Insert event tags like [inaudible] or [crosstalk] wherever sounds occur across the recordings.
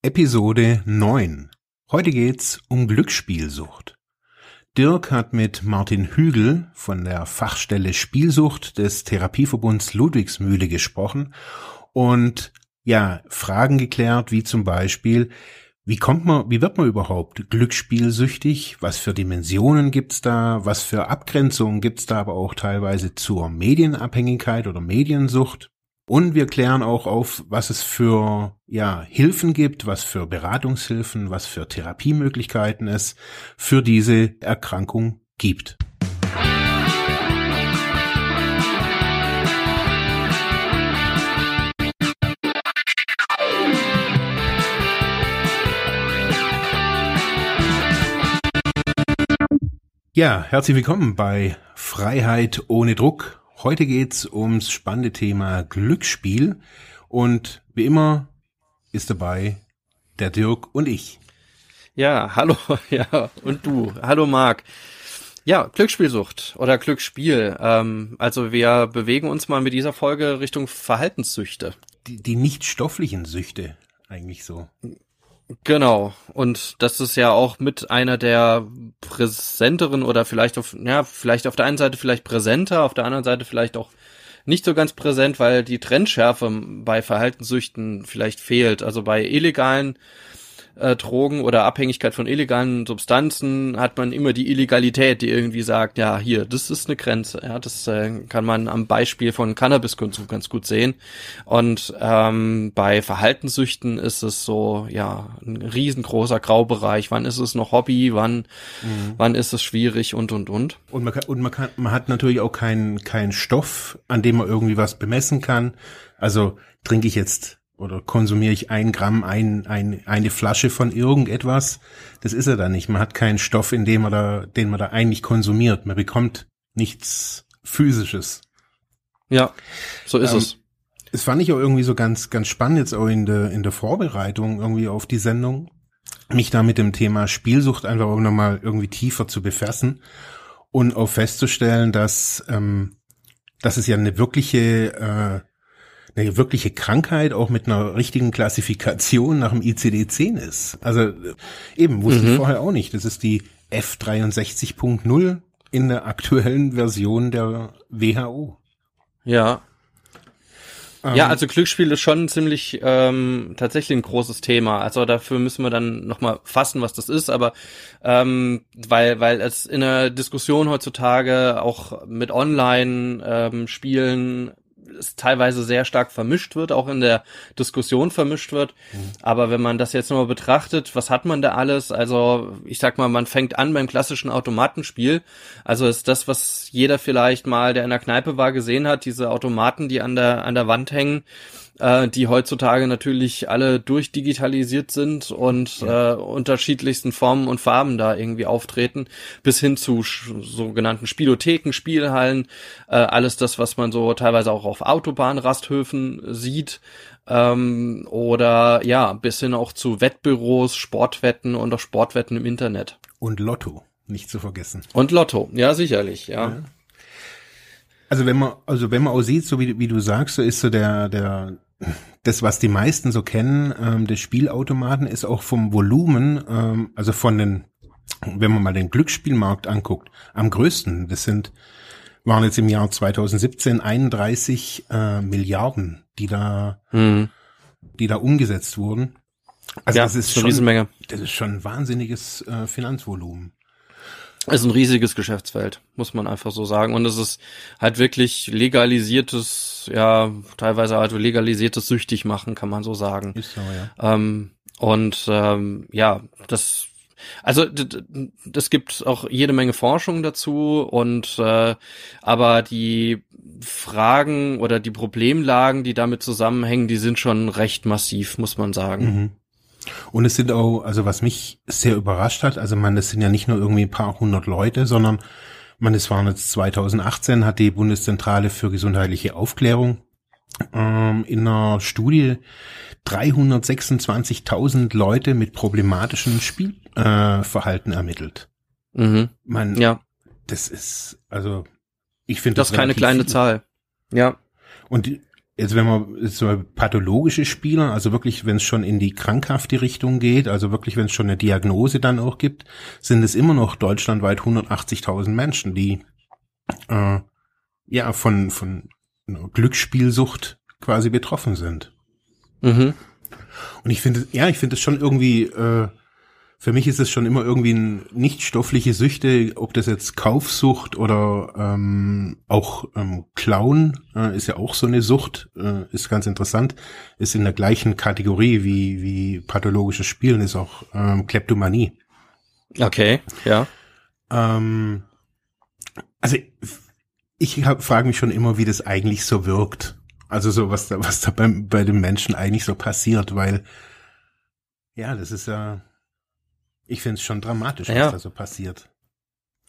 Episode 9. Heute geht's um Glücksspielsucht. Dirk hat mit Martin Hügel von der Fachstelle Spielsucht des Therapieverbunds Ludwigsmühle gesprochen und ja, Fragen geklärt, wie zum Beispiel, wie kommt man, wie wird man überhaupt glücksspielsüchtig? Was für Dimensionen gibt's da? Was für Abgrenzungen gibt's da aber auch teilweise zur Medienabhängigkeit oder Mediensucht? Und wir klären auch auf, was es für ja, Hilfen gibt, was für Beratungshilfen, was für Therapiemöglichkeiten es für diese Erkrankung gibt. Ja, herzlich willkommen bei Freiheit ohne Druck, Heute geht's ums spannende Thema Glücksspiel und wie immer ist dabei der Dirk und ich. Ja, hallo, [laughs] ja, und du. Hallo Marc. Ja, Glücksspielsucht oder Glücksspiel. Ähm, also wir bewegen uns mal mit dieser Folge Richtung Verhaltenssüchte. Die, die nicht stofflichen Süchte eigentlich so. Genau. Und das ist ja auch mit einer der präsenteren oder vielleicht auf, ja, vielleicht auf der einen Seite vielleicht präsenter, auf der anderen Seite vielleicht auch nicht so ganz präsent, weil die Trendschärfe bei Verhaltenssüchten vielleicht fehlt. Also bei illegalen äh, Drogen oder Abhängigkeit von illegalen Substanzen hat man immer die Illegalität, die irgendwie sagt, ja, hier, das ist eine Grenze. Ja, das äh, kann man am Beispiel von Cannabiskonsum ganz gut sehen. Und ähm, bei Verhaltenssüchten ist es so, ja, ein riesengroßer Graubereich. Wann ist es noch Hobby? Wann, mhm. wann ist es schwierig und und und. Und man kann, und man kann, man hat natürlich auch keinen keinen Stoff, an dem man irgendwie was bemessen kann. Also trinke ich jetzt oder konsumiere ich ein Gramm, ein, ein, eine Flasche von irgendetwas. Das ist er da nicht. Man hat keinen Stoff, in dem man da, den man da eigentlich konsumiert. Man bekommt nichts physisches. Ja, so ist ähm, es. Es fand ich auch irgendwie so ganz, ganz spannend jetzt auch in der, in der Vorbereitung irgendwie auf die Sendung, mich da mit dem Thema Spielsucht einfach auch nochmal irgendwie tiefer zu befassen und auch festzustellen, dass, ähm, dass es ja eine wirkliche, äh, eine wirkliche Krankheit auch mit einer richtigen Klassifikation nach dem ICD-10 ist. Also äh, eben, wusste mhm. ich vorher auch nicht. Das ist die F63.0 in der aktuellen Version der WHO. Ja. Ähm, ja, also Glücksspiel ist schon ziemlich ähm, tatsächlich ein großes Thema. Also dafür müssen wir dann nochmal fassen, was das ist, aber ähm, weil, weil es in der Diskussion heutzutage auch mit Online-Spielen ähm, es teilweise sehr stark vermischt wird, auch in der Diskussion vermischt wird. Mhm. Aber wenn man das jetzt nochmal betrachtet, was hat man da alles? Also ich sag mal, man fängt an beim klassischen Automatenspiel. Also ist das, was jeder vielleicht mal, der in der Kneipe war, gesehen hat, diese Automaten, die an der, an der Wand hängen äh, die heutzutage natürlich alle durchdigitalisiert sind und ja. äh, unterschiedlichsten Formen und Farben da irgendwie auftreten, bis hin zu sogenannten Spielotheken, Spielhallen, äh, alles das, was man so teilweise auch auf Autobahnrasthöfen sieht, ähm, oder ja, bis hin auch zu Wettbüros, Sportwetten und auch Sportwetten im Internet. Und Lotto, nicht zu vergessen. Und Lotto, ja, sicherlich, ja. ja. Also wenn man, also wenn man auch sieht, so wie, wie du sagst, so ist so der, der, das, was die meisten so kennen, ähm, des Spielautomaten, ist auch vom Volumen, ähm, also von den, wenn man mal den Glücksspielmarkt anguckt, am größten. Das sind, waren jetzt im Jahr 2017 31 äh, Milliarden, die da, mhm. die da umgesetzt wurden. Also ja, das ist schon, Menge. das ist schon ein wahnsinniges äh, Finanzvolumen. Ist ein riesiges Geschäftsfeld, muss man einfach so sagen. Und es ist halt wirklich legalisiertes, ja, teilweise halt legalisiertes süchtig machen, kann man so sagen. Ist so, ja. Ähm, und ähm, ja, das also es gibt auch jede Menge Forschung dazu und äh, aber die Fragen oder die Problemlagen, die damit zusammenhängen, die sind schon recht massiv, muss man sagen. Mhm. Und es sind auch, also was mich sehr überrascht hat, also man, es sind ja nicht nur irgendwie ein paar hundert Leute, sondern man, es waren jetzt 2018, hat die Bundeszentrale für gesundheitliche Aufklärung ähm, in einer Studie 326.000 Leute mit problematischen Spielverhalten äh, ermittelt. Mhm. Man, ja. Das ist, also, ich finde das, das keine kleine viel. Zahl. Ja. Und jetzt wenn man so pathologische Spieler, also wirklich, wenn es schon in die krankhafte Richtung geht, also wirklich, wenn es schon eine Diagnose dann auch gibt, sind es immer noch deutschlandweit 180.000 Menschen, die äh, ja von von Glücksspielsucht quasi betroffen sind. Mhm. Und ich finde, ja, ich finde es schon irgendwie äh, für mich ist es schon immer irgendwie ein nicht stoffliche Süchte, ob das jetzt Kaufsucht oder ähm, auch ähm, Klauen äh, ist ja auch so eine Sucht, äh, ist ganz interessant, ist in der gleichen Kategorie wie wie pathologisches Spielen ist auch ähm, Kleptomanie. Okay, ja. Ähm, also ich frage mich schon immer, wie das eigentlich so wirkt. Also so was da was da beim, bei den Menschen eigentlich so passiert, weil ja, das ist ja ich finde es schon dramatisch, ja. was da so passiert.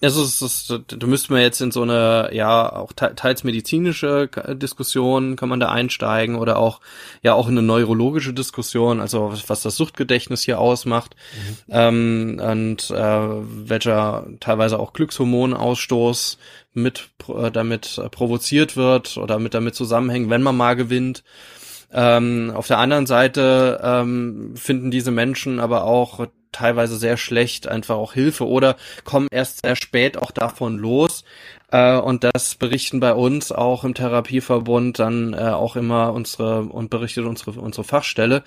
Also es ist, du müssten wir jetzt in so eine ja auch teils medizinische Diskussion kann man da einsteigen oder auch ja auch in eine neurologische Diskussion, also was das Suchtgedächtnis hier ausmacht mhm. ähm, und äh, welcher teilweise auch Glückshormonausstoß mit äh, damit provoziert wird oder mit damit zusammenhängt, wenn man mal gewinnt. Ähm, auf der anderen Seite ähm, finden diese Menschen aber auch teilweise sehr schlecht einfach auch Hilfe oder kommen erst sehr spät auch davon los. Äh, und das berichten bei uns auch im Therapieverbund dann äh, auch immer unsere und berichtet unsere unsere Fachstelle,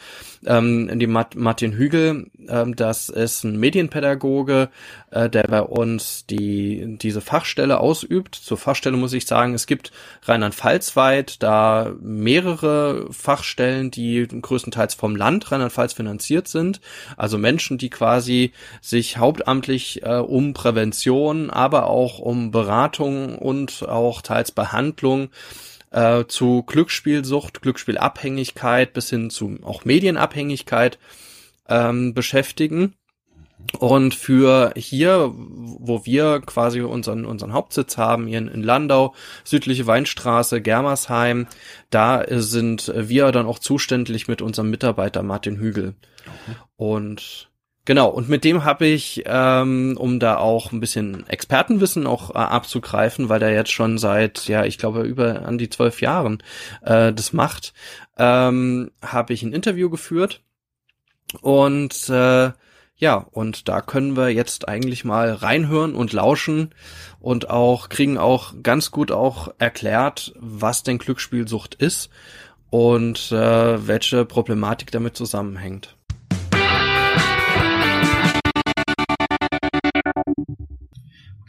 ähm, die Mat Martin Hügel. Ähm, das ist ein Medienpädagoge, äh, der bei uns die diese Fachstelle ausübt. Zur Fachstelle muss ich sagen, es gibt Rheinland-Pfalz weit da mehrere Fachstellen, die größtenteils vom Land Rheinland-Pfalz finanziert sind. Also Menschen, die quasi sich hauptamtlich äh, um Prävention, aber auch um Beratung und auch teils Behandlung äh, zu Glücksspielsucht, Glücksspielabhängigkeit bis hin zu auch Medienabhängigkeit ähm, beschäftigen. Und für hier, wo wir quasi unseren, unseren Hauptsitz haben, hier in, Landau, südliche Weinstraße, Germersheim, da sind wir dann auch zuständig mit unserem Mitarbeiter Martin Hügel. Okay. Und Genau, und mit dem habe ich, ähm, um da auch ein bisschen Expertenwissen auch äh, abzugreifen, weil der jetzt schon seit, ja, ich glaube, über an die zwölf Jahren äh, das macht, ähm, habe ich ein Interview geführt. Und äh, ja, und da können wir jetzt eigentlich mal reinhören und lauschen und auch kriegen auch ganz gut auch erklärt, was denn Glücksspielsucht ist und äh, welche Problematik damit zusammenhängt.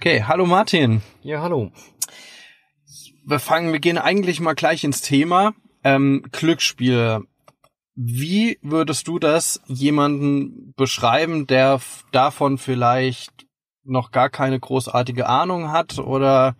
Okay, hallo Martin. Ja, hallo. Wir fangen, wir gehen eigentlich mal gleich ins Thema. Ähm, Glücksspiel. Wie würdest du das jemanden beschreiben, der davon vielleicht noch gar keine großartige Ahnung hat oder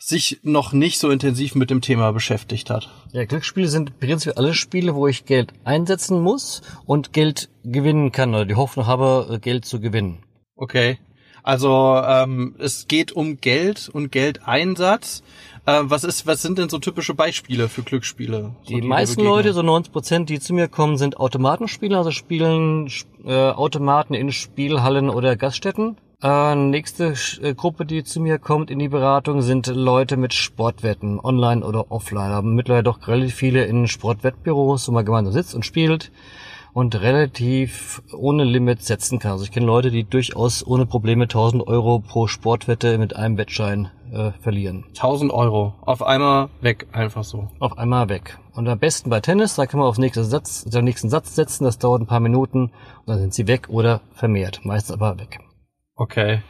sich noch nicht so intensiv mit dem Thema beschäftigt hat? Ja, Glücksspiele sind prinzipiell alle Spiele, wo ich Geld einsetzen muss und Geld gewinnen kann oder die Hoffnung habe, Geld zu gewinnen. Okay. Also ähm, es geht um Geld und Geldeinsatz. Äh, was ist, was sind denn so typische Beispiele für Glücksspiele? So die, die meisten Leute, so 90 Prozent, die zu mir kommen, sind Automatenspieler, also spielen äh, Automaten in Spielhallen oder Gaststätten. Äh, nächste äh, Gruppe, die zu mir kommt in die Beratung, sind Leute mit Sportwetten, online oder offline. Haben mittlerweile doch relativ viele in Sportwettbüros, wo man gemeinsam sitzt und spielt und relativ ohne Limit setzen kann. Also ich kenne Leute, die durchaus ohne Probleme 1000 Euro pro Sportwette mit einem Wettschein äh, verlieren. 1000 Euro auf einmal weg, einfach so. Auf einmal weg. Und am besten bei Tennis, da kann man aufs nächste Satz, den nächsten Satz setzen, das dauert ein paar Minuten und dann sind sie weg oder vermehrt, meistens aber weg. Okay.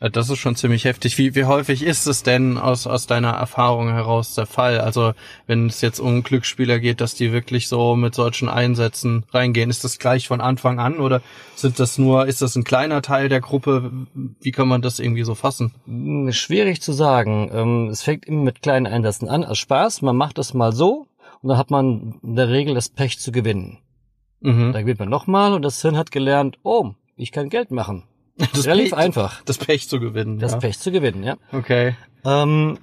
Äh, das ist schon ziemlich heftig. Wie, wie häufig ist es denn aus, aus deiner Erfahrung heraus der Fall? Also wenn es jetzt um Glücksspieler geht, dass die wirklich so mit solchen Einsätzen reingehen, ist das gleich von Anfang an oder sind das nur, ist das ein kleiner Teil der Gruppe? Wie kann man das irgendwie so fassen? Hm, schwierig zu sagen. Ähm, es fängt immer mit kleinen Einsätzen an als Spaß. Man macht das mal so und dann hat man in der Regel das Pech zu gewinnen. Mhm. Da gewinnt man nochmal und das Hirn hat gelernt, oh, ich kann Geld machen. Das Relativ Pech, einfach. Das Pech zu gewinnen. Das ja. Pech zu gewinnen, ja. Okay. Ähm,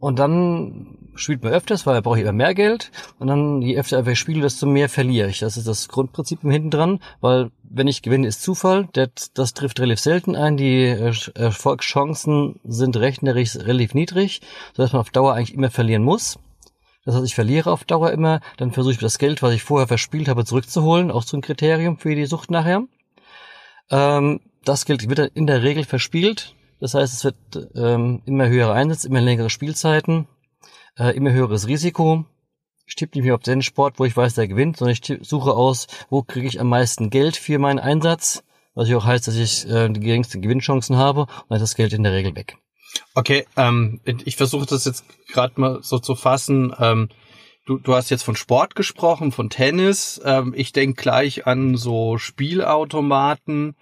und dann spielt man öfters, weil er braucht immer mehr Geld. Und dann, je öfter ich spiele, desto mehr verliere ich. Das ist das Grundprinzip im hinten dran, weil wenn ich gewinne, ist Zufall. Das, das trifft relativ selten ein. Die äh, Erfolgschancen sind rechnerisch relativ niedrig, sodass man auf Dauer eigentlich immer verlieren muss. Das heißt, ich verliere auf Dauer immer, dann versuche ich das Geld, was ich vorher verspielt habe, zurückzuholen, auch so ein Kriterium für die Sucht nachher. Ähm, das Geld wird in der Regel verspielt. Das heißt, es wird ähm, immer höhere Einsätze, immer längere Spielzeiten, äh, immer höheres Risiko. Ich tippe nicht mehr auf den Sport, wo ich weiß, der gewinnt, sondern ich suche aus, wo kriege ich am meisten Geld für meinen Einsatz, was ja auch heißt, dass ich äh, die geringsten Gewinnchancen habe und dann ist das Geld in der Regel weg. Okay, ähm, ich versuche das jetzt gerade mal so zu fassen. Ähm, du, du hast jetzt von Sport gesprochen, von Tennis. Ähm, ich denke gleich an so Spielautomaten.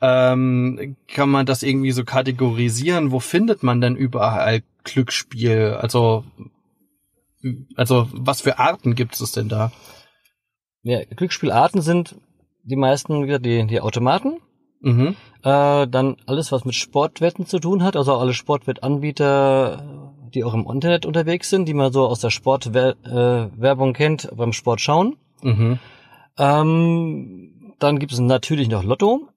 Ähm, kann man das irgendwie so kategorisieren? Wo findet man denn überall Glücksspiel? Also also was für Arten gibt es denn da? Ja, Glücksspielarten sind die meisten wieder die, die Automaten. Mhm. Äh, dann alles, was mit Sportwetten zu tun hat, also alle Sportwettanbieter, die auch im Internet unterwegs sind, die man so aus der Sportwerbung äh, kennt, beim Sport schauen. Mhm. Ähm, dann gibt es natürlich noch Lotto.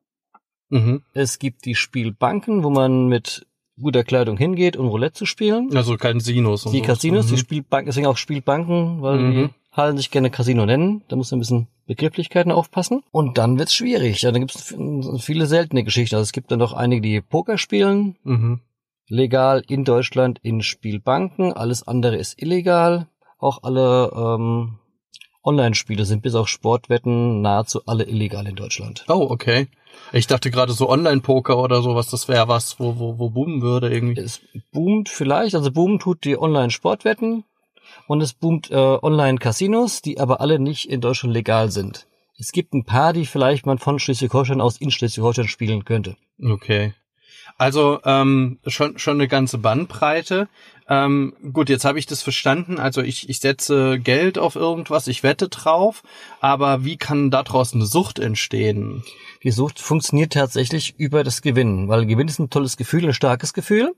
Mhm. Es gibt die Spielbanken, wo man mit guter Kleidung hingeht, um Roulette zu spielen. Also Casinos. Und die. Casinos, mhm. die Spielbanken, deswegen auch Spielbanken, weil mhm. die Hallen sich gerne Casino nennen. Da muss man ein bisschen Begrifflichkeiten aufpassen. Und dann wird's schwierig. Ja, dann gibt's viele seltene Geschichten. Also es gibt dann noch einige, die Poker spielen. Legal in Deutschland in Spielbanken. Alles andere ist illegal. Auch alle ähm, Online-Spiele sind bis auf Sportwetten nahezu alle illegal in Deutschland. Oh, okay. Ich dachte gerade so Online-Poker oder sowas, das wäre was, wo, wo, wo boomen würde irgendwie. Es boomt vielleicht, also boomen tut die Online-Sportwetten und es boomt äh, Online-Casinos, die aber alle nicht in Deutschland legal sind. Es gibt ein paar, die vielleicht man von Schleswig-Holstein aus in Schleswig-Holstein spielen könnte. Okay. Also ähm, schon schon eine ganze Bandbreite. Ähm, gut, jetzt habe ich das verstanden. Also ich, ich setze Geld auf irgendwas, ich wette drauf, aber wie kann daraus eine Sucht entstehen? Die Sucht funktioniert tatsächlich über das Gewinnen, weil Gewinn ist ein tolles Gefühl, ein starkes Gefühl.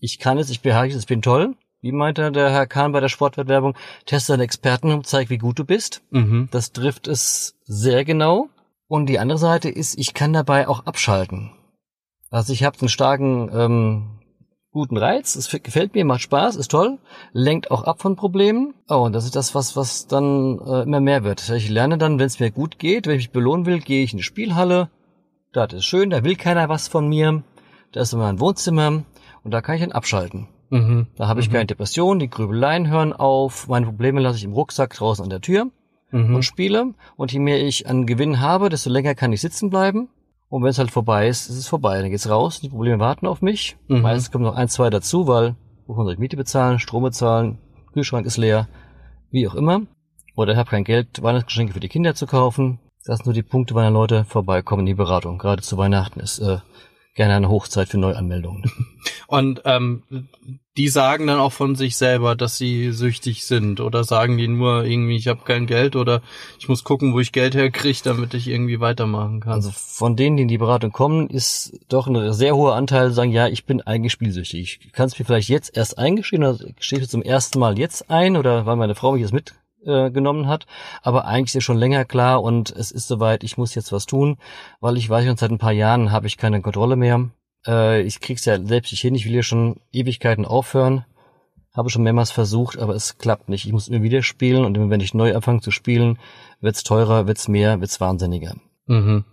Ich kann es, ich beherrsche es, ich bin toll. Wie meinte der Herr Kahn bei der Sportwettbewerbung? Teste deinen Experten und zeig, wie gut du bist. Mhm. Das trifft es sehr genau. Und die andere Seite ist, ich kann dabei auch abschalten. Also ich habe einen starken, ähm, guten Reiz, es gefällt mir, macht Spaß, ist toll, lenkt auch ab von Problemen. Oh, und das ist das, was, was dann äh, immer mehr wird. Ich lerne dann, wenn es mir gut geht, wenn ich mich belohnen will, gehe ich in die Spielhalle. Da ist es schön, da will keiner was von mir. Da ist immer ein Wohnzimmer und da kann ich dann abschalten. Mhm. Da habe ich mhm. keine Depression, die Grübeleien hören auf, meine Probleme lasse ich im Rucksack draußen an der Tür mhm. und spiele. Und je mehr ich an Gewinn habe, desto länger kann ich sitzen bleiben. Und wenn es halt vorbei ist, ist es vorbei. Dann geht's raus, die Probleme warten auf mich. Mhm. Meistens kommen noch ein, zwei dazu, weil muss man Miete bezahlen, Strom bezahlen, Kühlschrank ist leer, wie auch immer. Oder ich habe kein Geld, Weihnachtsgeschenke für die Kinder zu kaufen. Das sind nur die Punkte, wann Leute vorbeikommen in die Beratung. Gerade zu Weihnachten ist äh, gerne eine Hochzeit für Neuanmeldungen. [laughs] Und ähm, die sagen dann auch von sich selber, dass sie süchtig sind oder sagen die nur irgendwie, ich habe kein Geld oder ich muss gucken, wo ich Geld herkriege, damit ich irgendwie weitermachen kann. Also von denen, die in die Beratung kommen, ist doch ein sehr hoher Anteil, sagen, ja, ich bin eigentlich spielsüchtig. Ich kann es mir vielleicht jetzt erst eingestehen oder stehe ich zum ersten Mal jetzt ein oder weil meine Frau mich jetzt mit äh, genommen hat. Aber eigentlich ist ja schon länger klar und es ist soweit, ich muss jetzt was tun, weil ich weiß schon seit ein paar Jahren habe ich keine Kontrolle mehr. Äh, ich krieg's ja selbst nicht hin, ich will ja schon Ewigkeiten aufhören. Habe schon mehrmals versucht, aber es klappt nicht. Ich muss immer wieder spielen und wenn ich neu anfange zu spielen, wird's teurer, wird's mehr, wird's wahnsinniger. Mhm.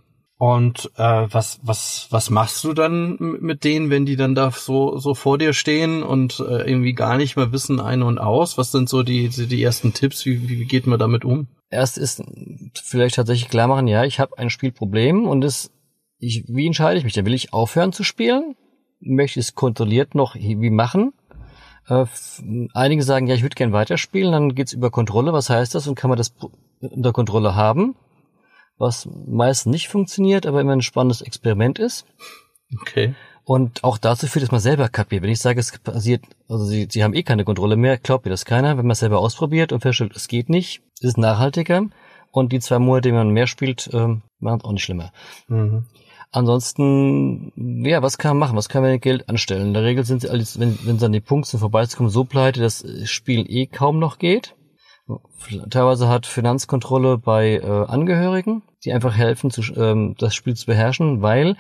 Und äh, was was was machst du dann mit denen, wenn die dann da so so vor dir stehen und äh, irgendwie gar nicht mehr wissen ein und aus? Was sind so die die ersten Tipps? Wie wie geht man damit um? Erst ist vielleicht tatsächlich klar machen, ja, ich habe ein Spielproblem und es ich wie entscheide ich mich? Dann will ich aufhören zu spielen? Möchte ich es kontrolliert noch wie machen? Äh, einige sagen, ja, ich würde gern weiterspielen, dann geht's über Kontrolle. Was heißt das und kann man das unter Kontrolle haben? Was meist nicht funktioniert, aber immer ein spannendes Experiment ist. Okay. Und auch dazu führt, dass man selber kapiert. Wenn ich sage, es passiert, also sie, sie haben eh keine Kontrolle mehr, glaubt mir das keiner. Wenn man es selber ausprobiert und feststellt, es geht nicht, ist es nachhaltiger. Und die zwei Monate, die man mehr spielt, ähm, machen es auch nicht schlimmer. Mhm. Ansonsten, ja, was kann man machen? Was kann man mit Geld anstellen? In der Regel sind sie alles, wenn, wenn sie an die Punkte vorbeizukommen, so pleite, dass das Spielen eh kaum noch geht. Teilweise hat Finanzkontrolle bei äh, Angehörigen, die einfach helfen, zu, ähm, das Spiel zu beherrschen, weil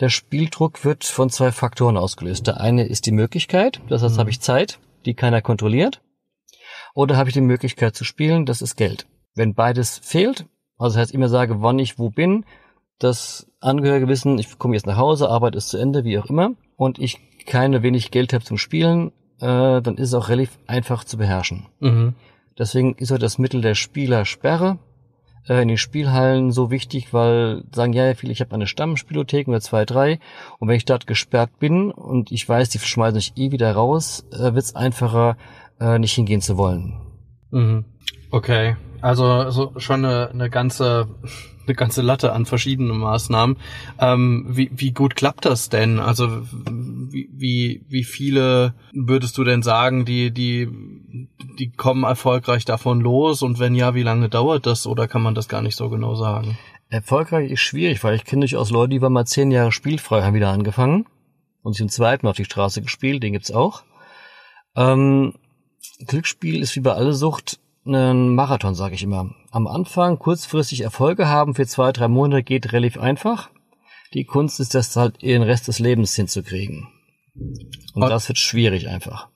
der Spieldruck wird von zwei Faktoren ausgelöst. Der eine ist die Möglichkeit, das heißt, mhm. habe ich Zeit, die keiner kontrolliert. oder habe ich die Möglichkeit zu spielen, das ist Geld. Wenn beides fehlt, also das heißt immer sage, wann ich wo bin, das Angehörige wissen, ich komme jetzt nach Hause, Arbeit ist zu Ende, wie auch immer, und ich keine wenig Geld habe zum Spielen, äh, dann ist es auch relativ einfach zu beherrschen. Mhm. Deswegen ist auch das Mittel der Spielersperre äh, in den Spielhallen so wichtig, weil sagen ja viele, ich habe eine Stammspielothek oder zwei, drei und wenn ich dort gesperrt bin und ich weiß, die schmeißen mich eh wieder raus, äh, wird es einfacher, äh, nicht hingehen zu wollen. Mhm. Okay, also so schon eine, eine ganze eine ganze Latte an verschiedenen Maßnahmen. Ähm, wie, wie gut klappt das denn? Also wie, wie, wie viele würdest du denn sagen, die, die, die kommen erfolgreich davon los? Und wenn ja, wie lange dauert das? Oder kann man das gar nicht so genau sagen? Erfolgreich ist schwierig, weil ich kenne durchaus Leute, die waren mal zehn Jahre spielfrei, haben wieder angefangen und sich im zweiten auf die Straße gespielt, den gibt's auch. Ähm, Glücksspiel ist wie bei alle Sucht ein Marathon, sage ich immer. Am Anfang kurzfristig Erfolge haben für zwei, drei Monate geht relativ einfach. Die Kunst ist das halt den Rest des Lebens hinzukriegen. Und das wird schwierig einfach.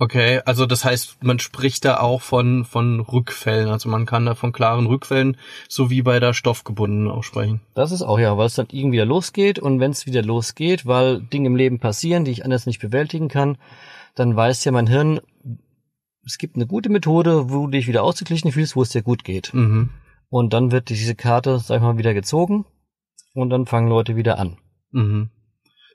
Okay, also das heißt, man spricht da auch von, von Rückfällen. Also man kann da von klaren Rückfällen, so wie bei der Stoffgebundenen auch sprechen. Das ist auch ja, weil es dann irgendwie wieder losgeht. Und wenn es wieder losgeht, weil Dinge im Leben passieren, die ich anders nicht bewältigen kann, dann weiß ja mein Hirn, es gibt eine gute Methode, wo du dich wieder ausgeglichen fühlst, wo es dir gut geht. Mhm. Und dann wird diese Karte, sag ich mal, wieder gezogen und dann fangen Leute wieder an. Mhm.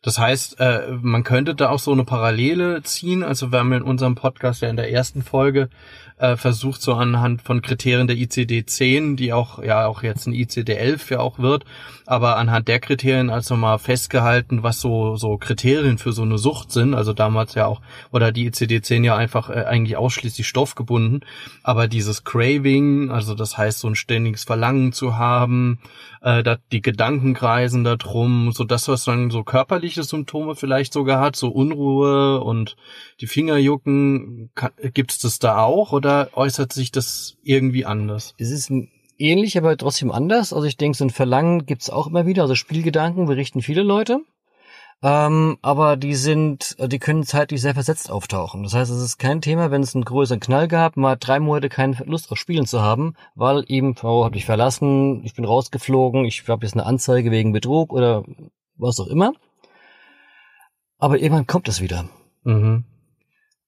Das heißt, äh, man könnte da auch so eine Parallele ziehen. Also wir haben in unserem Podcast ja in der ersten Folge äh, versucht, so anhand von Kriterien der ICD 10, die auch ja auch jetzt ein ICD 11 ja auch wird, aber anhand der Kriterien also mal festgehalten, was so so Kriterien für so eine Sucht sind. Also damals ja auch oder die ICD 10 ja einfach äh, eigentlich ausschließlich stoffgebunden, aber dieses Craving, also das heißt so ein ständiges Verlangen zu haben, äh, da, die Gedanken kreisen da drum, so das was dann so körperliche Symptome vielleicht sogar hat, so Unruhe und die Finger jucken, gibt es das da auch oder äußert sich das irgendwie anders? Es ist ähnlich, aber trotzdem anders. Also ich denke, so ein Verlangen gibt's auch immer wieder. Also Spielgedanken berichten viele Leute. Ähm, aber die sind, die können zeitlich sehr versetzt auftauchen. Das heißt, es ist kein Thema, wenn es einen größeren Knall gab, mal drei Monate keine Lust auf Spielen zu haben, weil eben Frau hat mich verlassen, ich bin rausgeflogen, ich habe jetzt eine Anzeige wegen Betrug oder was auch immer. Aber irgendwann kommt es wieder. Mhm.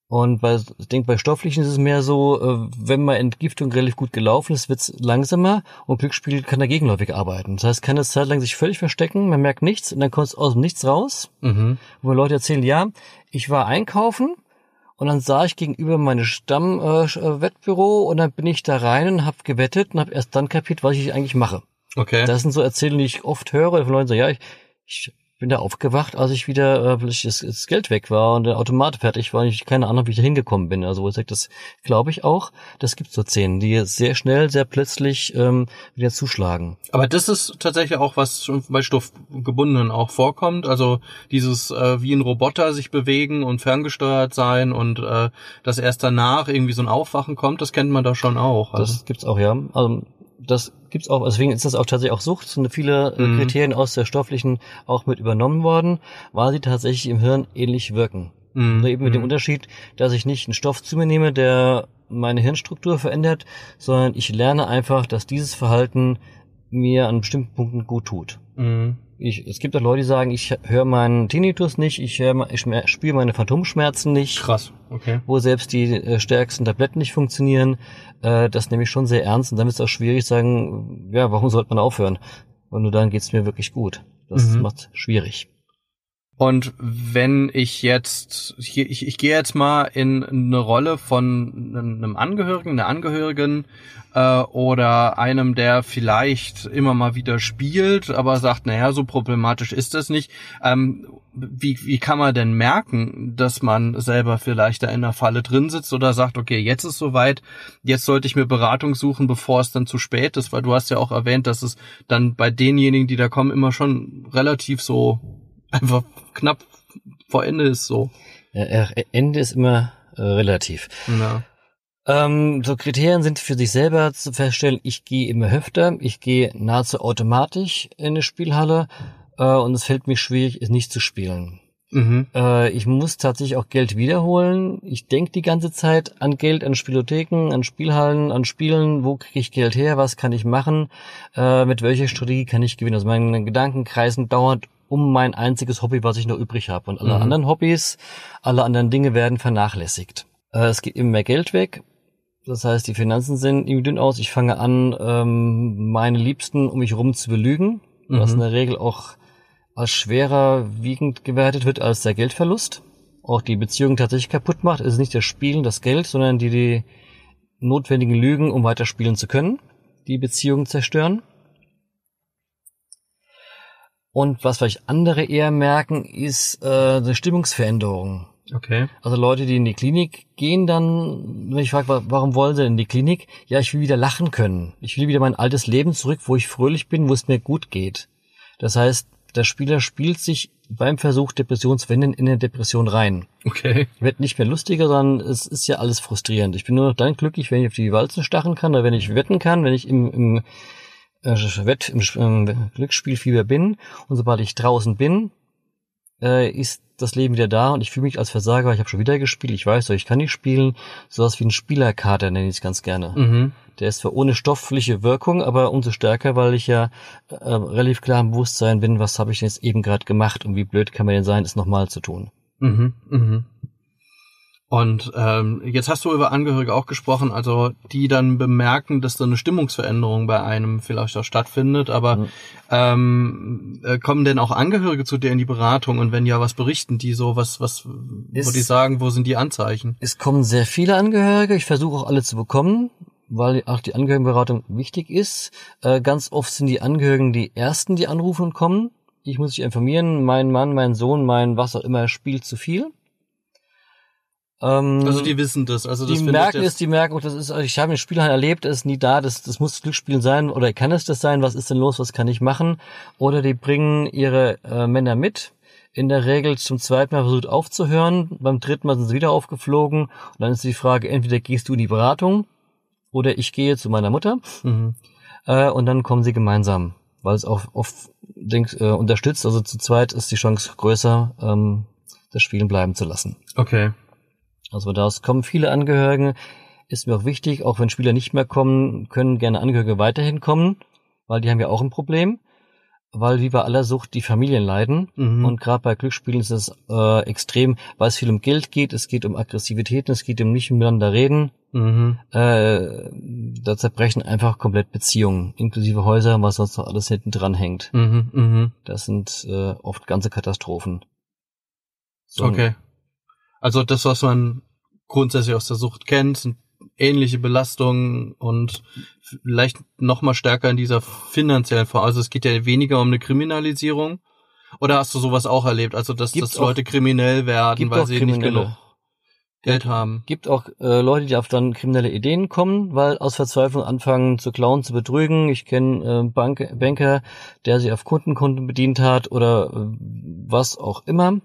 Und bei, ich denke, bei Stofflichen ist es mehr so, äh, wenn mal Entgiftung relativ gut gelaufen ist, wird's langsamer und Glücksspiel kann dagegenläufig arbeiten. Das heißt, kann es zeitlang sich völlig verstecken, man merkt nichts und dann kommt es aus dem Nichts raus. Mhm. Wo Leute erzählen, ja, ich war einkaufen und dann sah ich gegenüber meine Stammwettbüro äh, und dann bin ich da rein und habe gewettet und habe erst dann kapiert, was ich eigentlich mache. Okay. Das sind so Erzählungen, die ich oft höre von Leuten so, ja, ich, ich bin da aufgewacht, als ich wieder äh, das, das Geld weg war und der Automat fertig war und ich keine Ahnung, wie ich da hingekommen bin. Also wo ich sage, das glaube ich auch. Das gibt so Szenen, die sehr schnell, sehr plötzlich ähm, wieder zuschlagen. Aber das ist tatsächlich auch was schon bei Stoffgebundenen auch vorkommt. Also dieses äh, wie ein Roboter sich bewegen und ferngesteuert sein und äh, dass erst danach irgendwie so ein Aufwachen kommt, das kennt man da schon auch. Also. Das gibt's auch, ja. Also das gibt's auch, deswegen ist das auch tatsächlich auch Sucht, sind viele äh, mhm. Kriterien aus der stofflichen auch mit übernommen worden, weil sie tatsächlich im Hirn ähnlich wirken. Mhm. Nur eben mit dem Mhm. Unterschied, dass ich nicht einen Stoff zu mir nehme, der meine Hirnstruktur verändert, sondern ich lerne einfach, dass dieses Verhalten mir an bestimmten Punkten gut tut. Mhm. Ich, es gibt auch Leute, die sagen, ich höre meinen Tinnitus nicht, ich, hör, ich spüre meine Phantomschmerzen nicht, Krass. Okay. wo selbst die äh, stärksten Tabletten nicht funktionieren. Äh, das nehme ich schon sehr ernst und dann ist es auch schwierig zu sagen, ja, warum sollte man aufhören? Und nur dann geht's mir wirklich gut. Das Mhm. macht schwierig. Und wenn ich jetzt, ich, ich, ich gehe jetzt mal in eine Rolle von einem Angehörigen, einer Angehörigen äh, oder einem, der vielleicht immer mal wieder spielt, aber sagt, naja, so problematisch ist das nicht. Ähm, wie, wie kann man denn merken, dass man selber vielleicht da in der Falle drin sitzt oder sagt, okay, jetzt ist soweit, jetzt sollte ich mir Beratung suchen, bevor es dann zu spät ist, weil du hast ja auch erwähnt, dass es dann bei denjenigen, die da kommen, immer schon relativ so einfach knapp vor Ende ist so. Ja, äh, Ende ist immer äh, relativ. Ja. Ähm, so Kriterien sind für sich selber zu feststellen, ich gehe immer öfter, ich gehe nahezu automatisch in eine Spielhalle äh, und es fällt mir schwierig, es nicht zu spielen. Mhm. Äh, ich muss tatsächlich auch Geld wiederholen. Ich denke die ganze Zeit an Geld, an Spielotheken, an Spielhallen, an Spielen. Wo kriege ich Geld her? Was kann ich machen? Äh, mit welcher Strategie kann ich gewinnen? Also meine Gedanken kreisen dauernd um mein einziges Hobby, was ich noch übrig habe. Und alle mhm. anderen Hobbys, alle anderen Dinge werden vernachlässigt. Äh, es geht immer mehr Geld weg. Das heißt, die Finanzen sehen irgendwie dünn aus. Ich fange an, ähm, meine Liebsten um mich rum zu belügen, mhm. was in der Regel auch als schwerer wiegend gewertet wird als der Geldverlust. Auch die Beziehung tatsächlich kaputt macht. Es ist nicht das Spielen, das Geld, sondern die, die notwendigen Lügen, um weiter spielen zu können, die Beziehungen zerstören. Und was vielleicht andere eher merken, ist äh, eine Stimmungsveränderung. Okay. Also Leute, die in die Klinik gehen, dann, wenn ich frage, warum wollen sie in die Klinik? Ja, ich will wieder lachen können. Ich will wieder mein altes Leben zurück, wo ich fröhlich bin, wo es mir gut geht. Das heißt, der Spieler spielt sich beim Versuch, Depression zu wenden, in eine Depression rein. Okay. Wird nicht mehr lustiger, sondern es ist ja alles frustrierend. Ich bin nur noch dann glücklich, wenn ich auf die Walzen stachen kann, oder wenn ich wetten kann, wenn ich im, im, Wett, im, im Glücksspielfieber bin. Und sobald ich draußen bin, äh, ist das Leben wieder da und ich fühle mich als Versager, ich habe schon wieder gespielt, ich weiß doch, ich kann nicht spielen. Sowas wie ein Spielerkater nenne ich es ganz gerne. Mhm. Der ist zwar ohne stoffliche Wirkung, aber umso stärker, weil ich ja äh, relativ klar im Bewusstsein bin, was habe ich denn jetzt eben gerade gemacht und wie blöd kann man denn sein, es nochmal zu tun. Mhm, mhm. Und ähm, jetzt hast du über Angehörige auch gesprochen, also die dann bemerken, dass da eine Stimmungsveränderung bei einem vielleicht auch stattfindet. Aber mhm. ähm, äh, kommen denn auch Angehörige zu dir in die Beratung? Und wenn ja, was berichten die so? Was, was, es, wo die sagen, wo sind die Anzeichen? Es kommen sehr viele Angehörige. Ich versuche auch alle zu bekommen weil auch die Angehörigenberatung wichtig ist. Äh, ganz oft sind die Angehörigen die ersten, die anrufen und kommen. Ich muss mich informieren, mein Mann, mein Sohn, mein was auch immer spielt zu viel. Ähm, also die wissen das. Also das die merken es, die merken, das ist, ich habe ein Spiel halt erlebt, ist nie da, das, das muss Glücksspielen sein oder kann es das sein, was ist denn los, was kann ich machen? Oder die bringen ihre äh, Männer mit, in der Regel zum zweiten Mal versucht aufzuhören, beim dritten Mal sind sie wieder aufgeflogen und dann ist die Frage, entweder gehst du in die Beratung oder ich gehe zu meiner Mutter mhm. äh, und dann kommen sie gemeinsam, weil es auch oft denk, äh, unterstützt, also zu zweit ist die Chance größer, ähm, das Spielen bleiben zu lassen. Okay. Also da kommen viele Angehörige. Ist mir auch wichtig, auch wenn Spieler nicht mehr kommen, können gerne Angehörige weiterhin kommen, weil die haben ja auch ein Problem, weil wie bei aller Sucht die Familien leiden. Mhm. Und gerade bei Glücksspielen ist es äh, extrem, weil es viel um Geld geht, es geht um Aggressivitäten, es geht um nicht miteinander reden. Mhm. Äh, da zerbrechen einfach komplett Beziehungen, inklusive Häuser, was sonst noch alles hinten dran hängt. Mhm, mh. Das sind äh, oft ganze Katastrophen. So, okay. Also das, was man grundsätzlich aus der Sucht kennt, sind ähnliche Belastungen und vielleicht noch mal stärker in dieser finanziellen Form. Also es geht ja weniger um eine Kriminalisierung. Oder hast du sowas auch erlebt? Also dass, dass Leute kriminell werden, weil sie nicht genug Geld haben. Gibt auch äh, Leute, die auf dann kriminelle Ideen kommen, weil aus Verzweiflung anfangen zu klauen, zu betrügen. Ich kenne äh, Bank Banker, der sich auf Kundenkonten bedient hat oder äh, was auch immer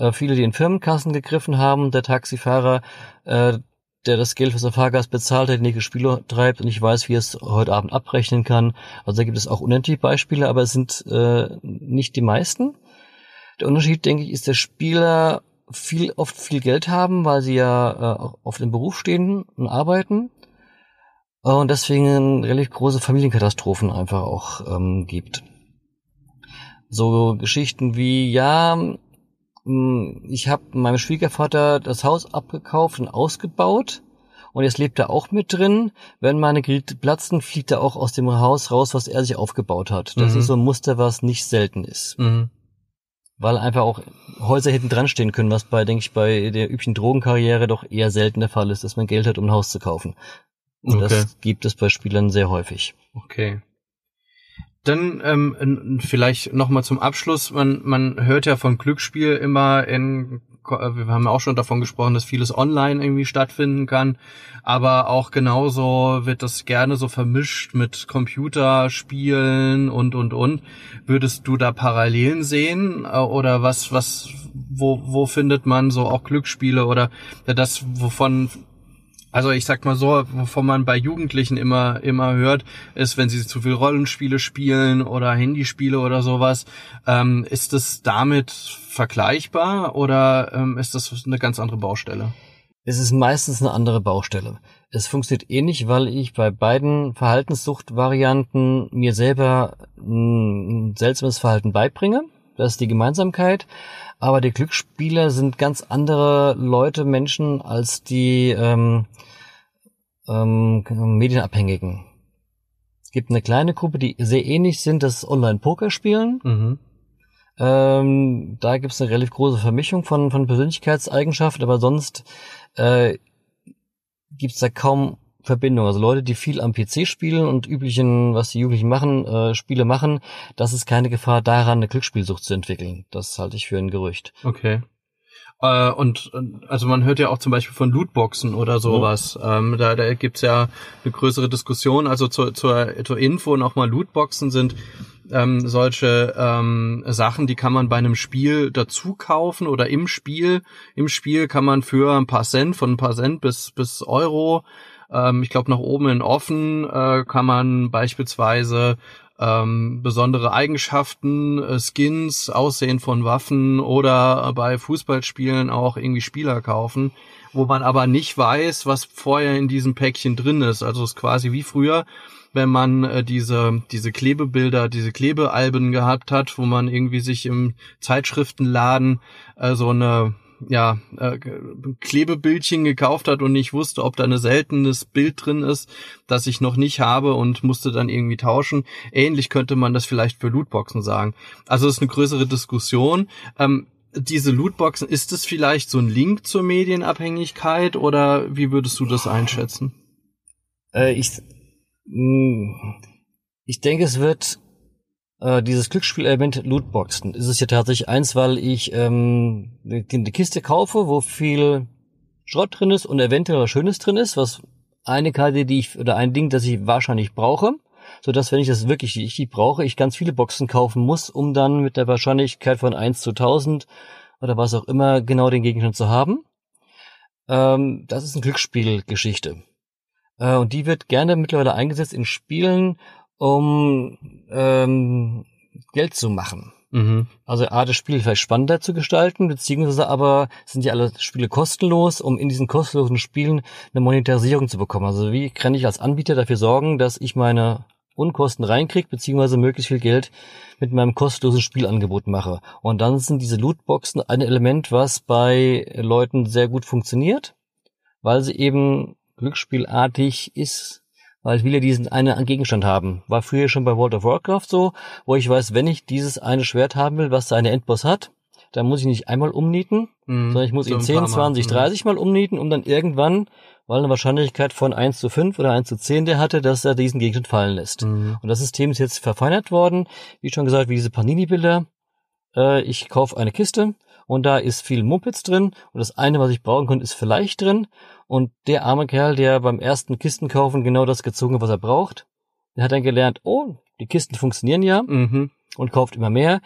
äh, viele, die in Firmenkassen gegriffen haben, der Taxifahrer, äh, der das Geld für sein Fahrgast bezahlt, der die nächste Spiele treibt und ich weiß, wie er es heute Abend abrechnen kann. Also da gibt es auch unendlich Beispiele, aber es sind äh, nicht die meisten. Der Unterschied, denke ich, ist, der Spieler viel, oft viel Geld haben, weil sie ja äh, auf dem Beruf stehen und arbeiten. Und deswegen relativ große Familienkatastrophen einfach auch ähm, gibt. So Geschichten wie, ja, ich habe meinem Schwiegervater das Haus abgekauft und ausgebaut. Und jetzt lebt er auch mit drin. Wenn meine Geräte platzen, fliegt er auch aus dem Haus raus, was er sich aufgebaut hat. Das mhm. ist so ein Muster, was nicht selten ist. Mhm. Weil einfach auch Häuser hinten dran stehen können, was bei, denke ich, bei der üblichen Drogenkarriere doch eher selten der Fall ist, dass man Geld hat, um ein Haus zu kaufen. Und okay. das gibt es bei Spielern sehr häufig. Okay. Dann ähm, vielleicht nochmal zum Abschluss. Man, man hört ja von Glücksspiel immer in, wir haben ja auch schon davon gesprochen, dass vieles online irgendwie stattfinden kann. Aber auch genauso wird das gerne so vermischt mit Computerspielen und, und, und. Würdest du da Parallelen sehen? Äh, oder was, was, wo, wo findet man so auch Glücksspiele oder das, wovon Also ich sag mal so, wovon man bei Jugendlichen immer immer hört, ist, wenn sie zu viel Rollenspiele spielen oder Handyspiele oder sowas, ähm, ist es damit vergleichbar oder ähm, ist das eine ganz andere Baustelle? Es ist meistens eine andere Baustelle. Es funktioniert ähnlich, weil ich bei beiden Verhaltenssuchtvarianten mir selber ein seltsames Verhalten beibringe. Das ist die Gemeinsamkeit. Aber die Glücksspieler sind ganz andere Leute, Menschen als die ähm, ähm, Medienabhängigen. Es gibt eine kleine Gruppe, die sehr ähnlich sind, das Online-Poker-Spielen. Mhm. Ähm, da gibt es eine relativ große Vermischung von, von Persönlichkeitseigenschaften, aber sonst äh, gibt es da kaum Verbindung. Also Leute, die viel am PC spielen und üblichen, was die Jugendlichen machen, äh, Spiele machen, das ist keine Gefahr daran, eine Glücksspielsucht zu entwickeln. Das halte ich für ein Gerücht. Okay. Äh, und also man hört ja auch zum Beispiel von Lootboxen oder sowas. Mhm. Ähm, da, da gibt's ja eine größere Diskussion. Also zur, zur, zur Info nochmal, Lootboxen sind ähm, solche ähm, Sachen, die kann man bei einem Spiel dazu kaufen oder im Spiel. Im Spiel kann man für ein paar Cent, von ein paar Cent bis, bis Euro, ähm, ich glaube nach oben in offen, äh, kann man beispielsweise ähm, besondere Eigenschaften, äh, Skins, Aussehen von Waffen oder bei Fußballspielen auch irgendwie Spieler kaufen, wo man aber nicht weiß, was vorher in diesem Päckchen drin ist. Also es ist quasi wie früher, wenn man äh, diese diese Klebebilder, diese Klebealben gehabt hat, wo man irgendwie sich im Zeitschriftenladen äh, so eine ja, äh, Klebebildchen gekauft hat und nicht wusste, ob da ein seltenes Bild drin ist, das ich noch nicht habe und musste dann irgendwie tauschen. Ähnlich könnte man das vielleicht für Lootboxen sagen. Also es ist eine größere Diskussion. Ähm, diese Lootboxen, ist es vielleicht so ein Link zur Medienabhängigkeit oder wie würdest du das einschätzen? Äh, ich, mh, hm, ich denke, es wird äh, dieses Glücksspielelement Lootboxen. Ist es ja tatsächlich eins, weil ich ähm, eine Kiste kaufe, wo viel Schrott drin ist und eventuell was Schönes drin ist, was eine Karte, die ich oder ein Ding, das ich wahrscheinlich brauche, so dass wenn ich das wirklich richtig brauche, ich ganz viele Boxen kaufen muss, um dann mit der Wahrscheinlichkeit von 1 zu 1000 oder was auch immer genau den Gegenstand zu haben. Ähm, das ist eine Glücksspielgeschichte. Äh, und die wird gerne mittlerweile eingesetzt in Spielen, um ähm, Geld zu machen. Mhm. Also A, das Spiel vielleicht spannender zu gestalten, beziehungsweise aber sind ja alle Spiele kostenlos, um in diesen kostenlosen Spielen eine Monetarisierung zu bekommen. Also wie kann ich als Anbieter dafür sorgen, dass ich meine Unkosten reinkriege, beziehungsweise möglichst viel Geld mit meinem kostenlosen Spielangebot mache. Und dann sind diese Lootboxen ein Element, was bei Leuten sehr gut funktioniert, weil sie eben glücksspielartig ist, weil viele diesen einen Gegenstand haben. War früher schon bei World of Warcraft so, wo ich weiß, wenn ich dieses eine Schwert haben will, was seine Endboss hat, dann muss ich nicht einmal umnieten, mhm, sondern ich muss so ihn 10, 20, 30 Mal umnieten, um dann irgendwann, weil eine Wahrscheinlichkeit von 1 zu 5 oder 1 zu 10 der hatte, dass er diesen Gegenstand fallen lässt. Mhm. Und das System ist jetzt verfeinert worden, wie schon gesagt, wie diese Panini-Bilder. Äh, ich kaufe eine Kiste und da ist viel Mumpitz drin und das eine, was ich brauchen könnte, ist vielleicht drin und der arme Kerl, der beim ersten Kistenkaufen genau das gezogen hat, was er braucht, der hat dann gelernt, oh, die Kisten funktionieren ja mhm. und kauft immer mehr.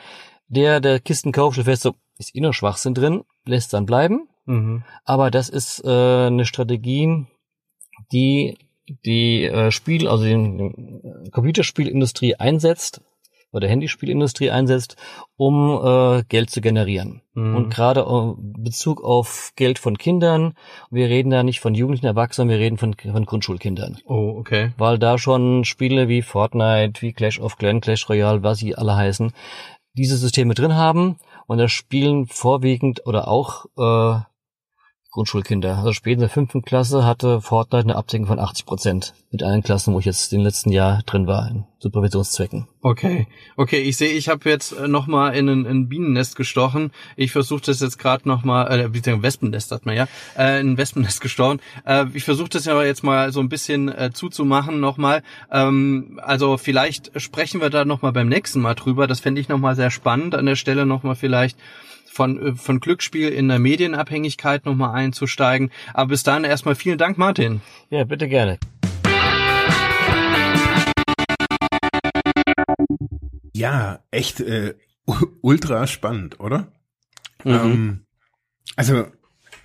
Der, der Kisten kauft, stellt fest, so, ist eh noch Schwachsinn drin, lässt dann bleiben. Mhm. Aber das ist äh, eine Strategie, die die äh, Spiel, also die äh, Computerspielindustrie einsetzt, oder Handyspielindustrie einsetzt, um äh, Geld zu generieren. Mhm. Und gerade äh, Bezug auf Geld von Kindern, wir reden da nicht von jugendlichen Erwachsenen, wir reden von, von Grundschulkindern. Oh, okay. Weil da schon Spiele wie Fortnite, wie Clash of Clans, Clash Royale, was sie alle heißen, diese Systeme drin haben und da spielen vorwiegend oder auch äh, Grundschulkinder. Also später in der fünften Klasse hatte Fortnite eine Abdeckung von 80 Prozent mit allen Klassen, wo ich jetzt den letzten Jahr drin war, in Supervisionszwecken. Okay, okay, ich sehe, ich habe jetzt äh, noch mal in ein, ein Bienennest gestochen. Ich versuche das jetzt gerade noch mal, äh, ein Wespennest hat man ja, äh, ein Wespennest gestochen. Äh, ich versuche das aber jetzt mal so ein bisschen äh, zuzumachen noch mal. Ähm, also vielleicht sprechen wir da noch mal beim nächsten Mal drüber. Das fände ich noch mal sehr spannend an der Stelle noch mal vielleicht von, äh, von Glücksspiel in der Medienabhängigkeit nochmal einzusteigen. Aber bis dahin erstmal vielen Dank, Martin. Ja, bitte gerne. Ja, echt äh, ultra spannend, oder? Mhm. Ähm, also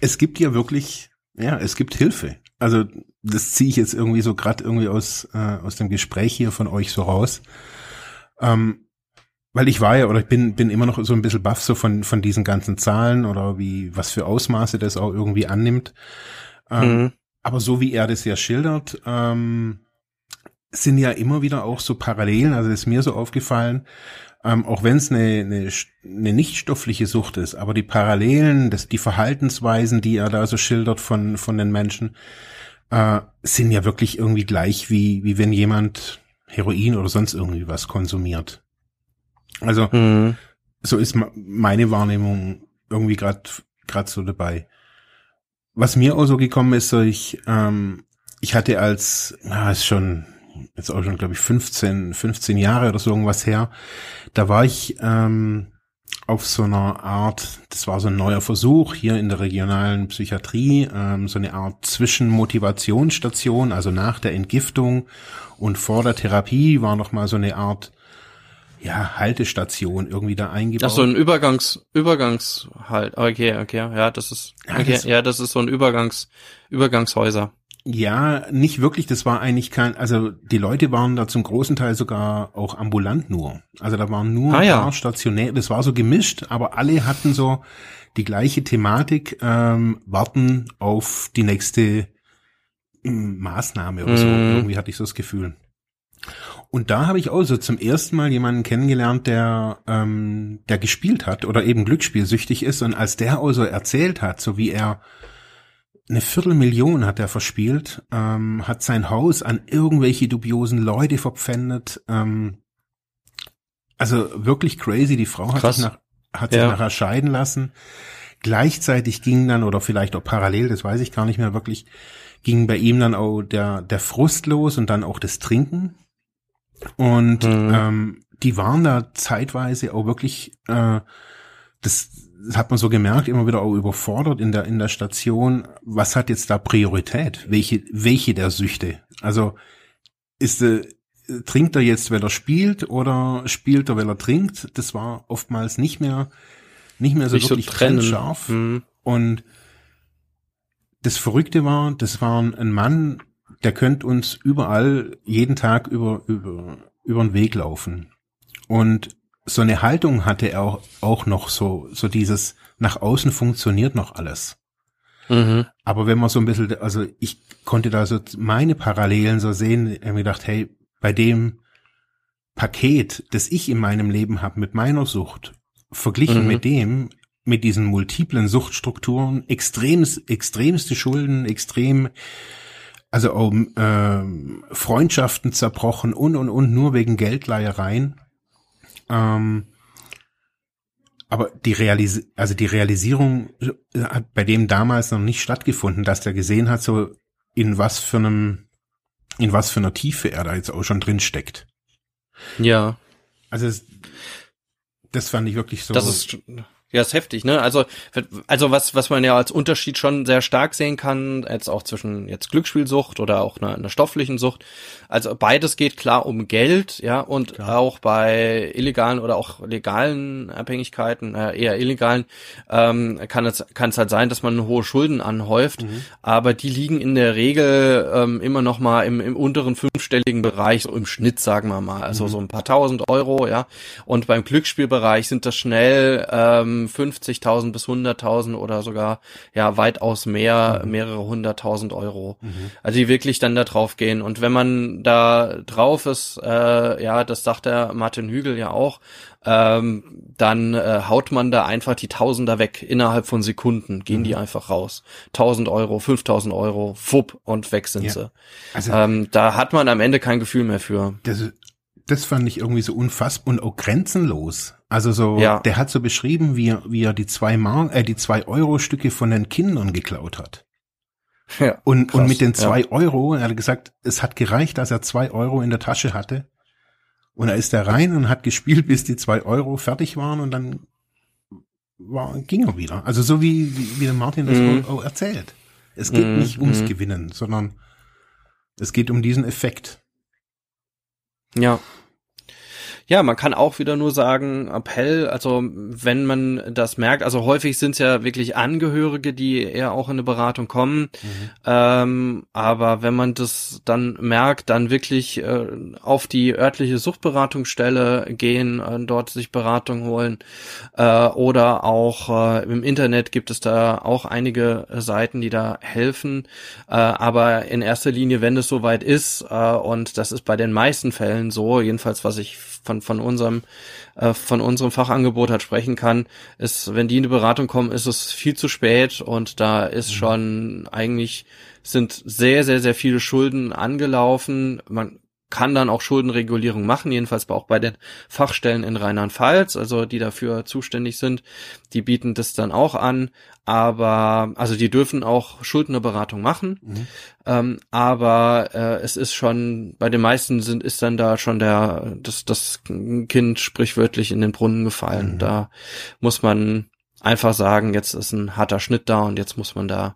es gibt ja wirklich, ja, es gibt Hilfe. Also das ziehe ich jetzt irgendwie so gerade irgendwie aus äh, aus dem Gespräch hier von euch so raus. Ähm, weil ich war ja oder ich bin bin immer noch so ein bisschen baff so von von diesen ganzen Zahlen oder wie was für Ausmaße das auch irgendwie annimmt. Ähm, mhm. Aber so wie er das ja schildert, ähm, sind ja immer wieder auch so Parallelen. Also ist mir so aufgefallen, ähm, auch wenn es eine, eine, eine nichtstoffliche Sucht ist, aber die Parallelen, das, die Verhaltensweisen, die er da so schildert von von den Menschen, äh, sind ja wirklich irgendwie gleich wie wie wenn jemand Heroin oder sonst irgendwie was konsumiert. Also mhm. so ist meine Wahrnehmung irgendwie gerade gerade so dabei. Was mir auch so gekommen ist, so ich ähm, ich hatte als, na, ist schon jetzt auch schon glaube ich 15 15 Jahre oder so irgendwas her. Da war ich ähm, auf so einer Art, das war so ein neuer Versuch hier in der regionalen Psychiatrie, ähm, so eine Art Zwischenmotivationsstation, also nach der Entgiftung und vor der Therapie war noch mal so eine Art ja, Haltestation irgendwie da eingebaut. Ach so ein Übergangs Übergangs halt. Okay, okay, ja, das ist okay, ja, das, ja, das ist so ein Übergangs Übergangshäuser. Ja, nicht wirklich. Das war eigentlich kein, also die Leute waren da zum großen Teil sogar auch ambulant nur. Also da waren nur ah, ja. stationär. Das war so gemischt, aber alle hatten so die gleiche Thematik, ähm, warten auf die nächste ähm, Maßnahme oder so. Mhm. Irgendwie hatte ich so das Gefühl. Und da habe ich auch so zum ersten Mal jemanden kennengelernt, der, ähm, der gespielt hat oder eben glücksspielsüchtig ist. Und als der auch so erzählt hat, so wie er eine Viertelmillion hat er verspielt, ähm, hat sein Haus an irgendwelche dubiosen Leute verpfändet. Ähm, also wirklich crazy. Die Frau hat Krass. sich, nach, hat sich ja. nachher scheiden lassen. Gleichzeitig ging dann, oder vielleicht auch parallel, das weiß ich gar nicht mehr wirklich, ging bei ihm dann auch der, der Frust los und dann auch das Trinken. Und mhm. ähm, die waren da zeitweise auch wirklich, äh, das hat man so gemerkt, immer wieder auch überfordert in der, in der Station. Was hat jetzt da Priorität? Welche, welche der Süchte? Also, ist, äh, trinkt er jetzt, weil er spielt oder spielt er, weil er trinkt? Das war oftmals nicht mehr, nicht mehr so nicht wirklich so scharf. Mhm. Und das Verrückte war, das war ein Mann, der könnte uns überall jeden Tag über, über, über den Weg laufen. Und so eine Haltung hatte er auch, auch noch so, so dieses nach außen funktioniert noch alles. Mhm. Aber wenn man so ein bisschen, also ich konnte da so meine Parallelen so sehen, ich habe mir gedacht, hey, bei dem Paket, das ich in meinem Leben habe mit meiner Sucht, verglichen mhm. mit dem, mit diesen multiplen Suchtstrukturen, extremst, extremste Schulden, extrem, also auch, ähm, Freundschaften zerbrochen und und und nur wegen Geldleihereien ähm, aber die Realis also die Realisierung hat bei dem damals noch nicht stattgefunden, dass der gesehen hat, so in was für einem, in was für einer Tiefe er da jetzt auch schon drin steckt. Ja. Also es, das fand ich wirklich so. Das ist ja, ist heftig, ne? Also, also was, was man ja als Unterschied schon sehr stark sehen kann, jetzt auch zwischen jetzt Glücksspielsucht oder auch einer, einer stofflichen Sucht. Also beides geht klar um Geld, ja, und klar. auch bei illegalen oder auch legalen Abhängigkeiten, äh, eher illegalen, ähm, kann es kann es halt sein, dass man hohe Schulden anhäuft, mhm. aber die liegen in der Regel ähm, immer noch mal im, im unteren fünfstelligen Bereich, so im Schnitt, sagen wir mal, also mhm. so ein paar tausend Euro, ja. Und beim Glücksspielbereich sind das schnell ähm, 50.000 bis 100.000 oder sogar ja weitaus mehr, mhm. mehrere hunderttausend Euro. Mhm. Also die wirklich dann da drauf gehen. Und wenn man da drauf ist, äh, ja, das sagt der Martin Hügel ja auch, ähm, dann äh, haut man da einfach die Tausender weg. Innerhalb von Sekunden gehen mhm. die einfach raus. 1000 Euro, 5000 Euro, fupp und weg sind ja. sie. Also, ähm, da hat man am Ende kein Gefühl mehr für. Das, das fand ich irgendwie so unfassbar und auch grenzenlos. Also so, ja. der hat so beschrieben, wie er, wie er die zwei Mark, äh, die zwei Euro Stücke von den Kindern geklaut hat. Ja, und, krass, und mit den zwei ja. Euro, er hat gesagt, es hat gereicht, dass er zwei Euro in der Tasche hatte. Und da ist er rein und hat gespielt, bis die zwei Euro fertig waren und dann war, ging er wieder. Also so wie, wie, wie der Martin das mhm. auch erzählt. Es geht mhm. nicht ums mhm. Gewinnen, sondern es geht um diesen Effekt. Ja. Ja, man kann auch wieder nur sagen, Appell, also wenn man das merkt, also häufig sind es ja wirklich Angehörige, die eher auch in eine Beratung kommen, mhm. ähm, aber wenn man das dann merkt, dann wirklich äh, auf die örtliche Suchtberatungsstelle gehen, äh, dort sich Beratung holen. Äh, oder auch äh, im Internet gibt es da auch einige Seiten, die da helfen, äh, aber in erster Linie, wenn es soweit ist äh, und das ist bei den meisten Fällen so, jedenfalls was ich von, von unserem, äh, von unserem Fachangebot halt sprechen kann, ist, wenn die in die Beratung kommen, ist es viel zu spät und da ist mhm. schon eigentlich sind sehr, sehr, sehr viele Schulden angelaufen. Man kann dann auch Schuldenregulierung machen, jedenfalls auch bei den Fachstellen in Rheinland-Pfalz, also die dafür zuständig sind. Die bieten das dann auch an, aber also die dürfen auch Schuldnerberatung machen, mhm. ähm, aber äh, es ist schon bei den meisten sind ist dann da schon der das das Kind sprichwörtlich in den Brunnen gefallen. Mhm. Da muss man einfach sagen, jetzt ist ein harter Schnitt da und jetzt muss man da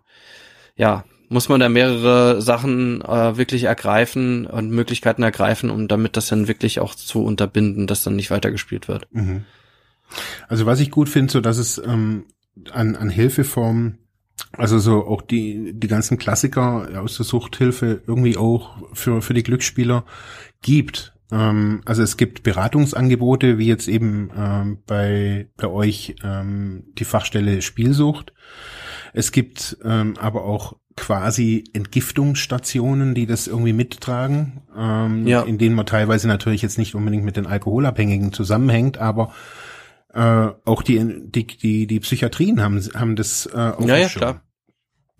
ja muss man da mehrere Sachen äh, wirklich ergreifen und Möglichkeiten ergreifen, um damit das dann wirklich auch zu unterbinden, dass dann nicht weitergespielt wird. Mhm. Also was ich gut finde, so dass es ähm, an, an Hilfeformen, also so auch die, die ganzen Klassiker aus der Suchthilfe irgendwie auch für, für die Glücksspieler gibt. Ähm, also es gibt Beratungsangebote, wie jetzt eben ähm, bei, bei euch ähm, die Fachstelle Spielsucht. Es gibt ähm, aber auch quasi Entgiftungsstationen, die das irgendwie mittragen, ähm, ja. in denen man teilweise natürlich jetzt nicht unbedingt mit den Alkoholabhängigen zusammenhängt, aber äh, auch die, die, die, die Psychiatrien haben, haben das äh, auf ja, ja, klar.